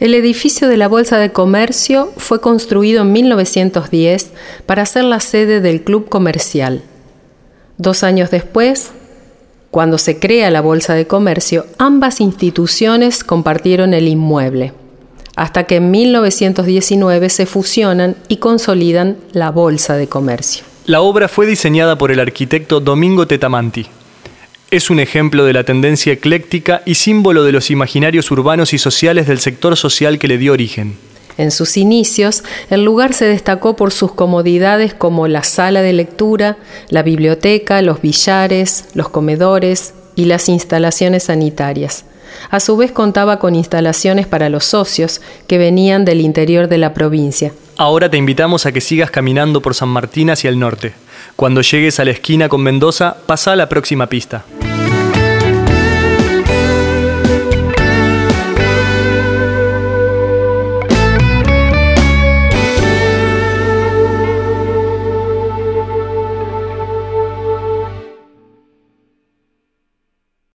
El edificio de la Bolsa de Comercio fue construido en 1910 para ser la sede del Club Comercial. Dos años después, cuando se crea la Bolsa de Comercio, ambas instituciones compartieron el inmueble, hasta que en 1919 se fusionan y consolidan la Bolsa de Comercio. La obra fue diseñada por el arquitecto Domingo Tetamanti. Es un ejemplo de la tendencia ecléctica y símbolo de los imaginarios urbanos y sociales del sector social que le dio origen. En sus inicios, el lugar se destacó por sus comodidades como la sala de lectura, la biblioteca, los billares, los comedores y las instalaciones sanitarias. A su vez contaba con instalaciones para los socios que venían del interior de la provincia. Ahora te invitamos a que sigas caminando por San Martín hacia el norte. Cuando llegues a la esquina con Mendoza, pasa a la próxima pista.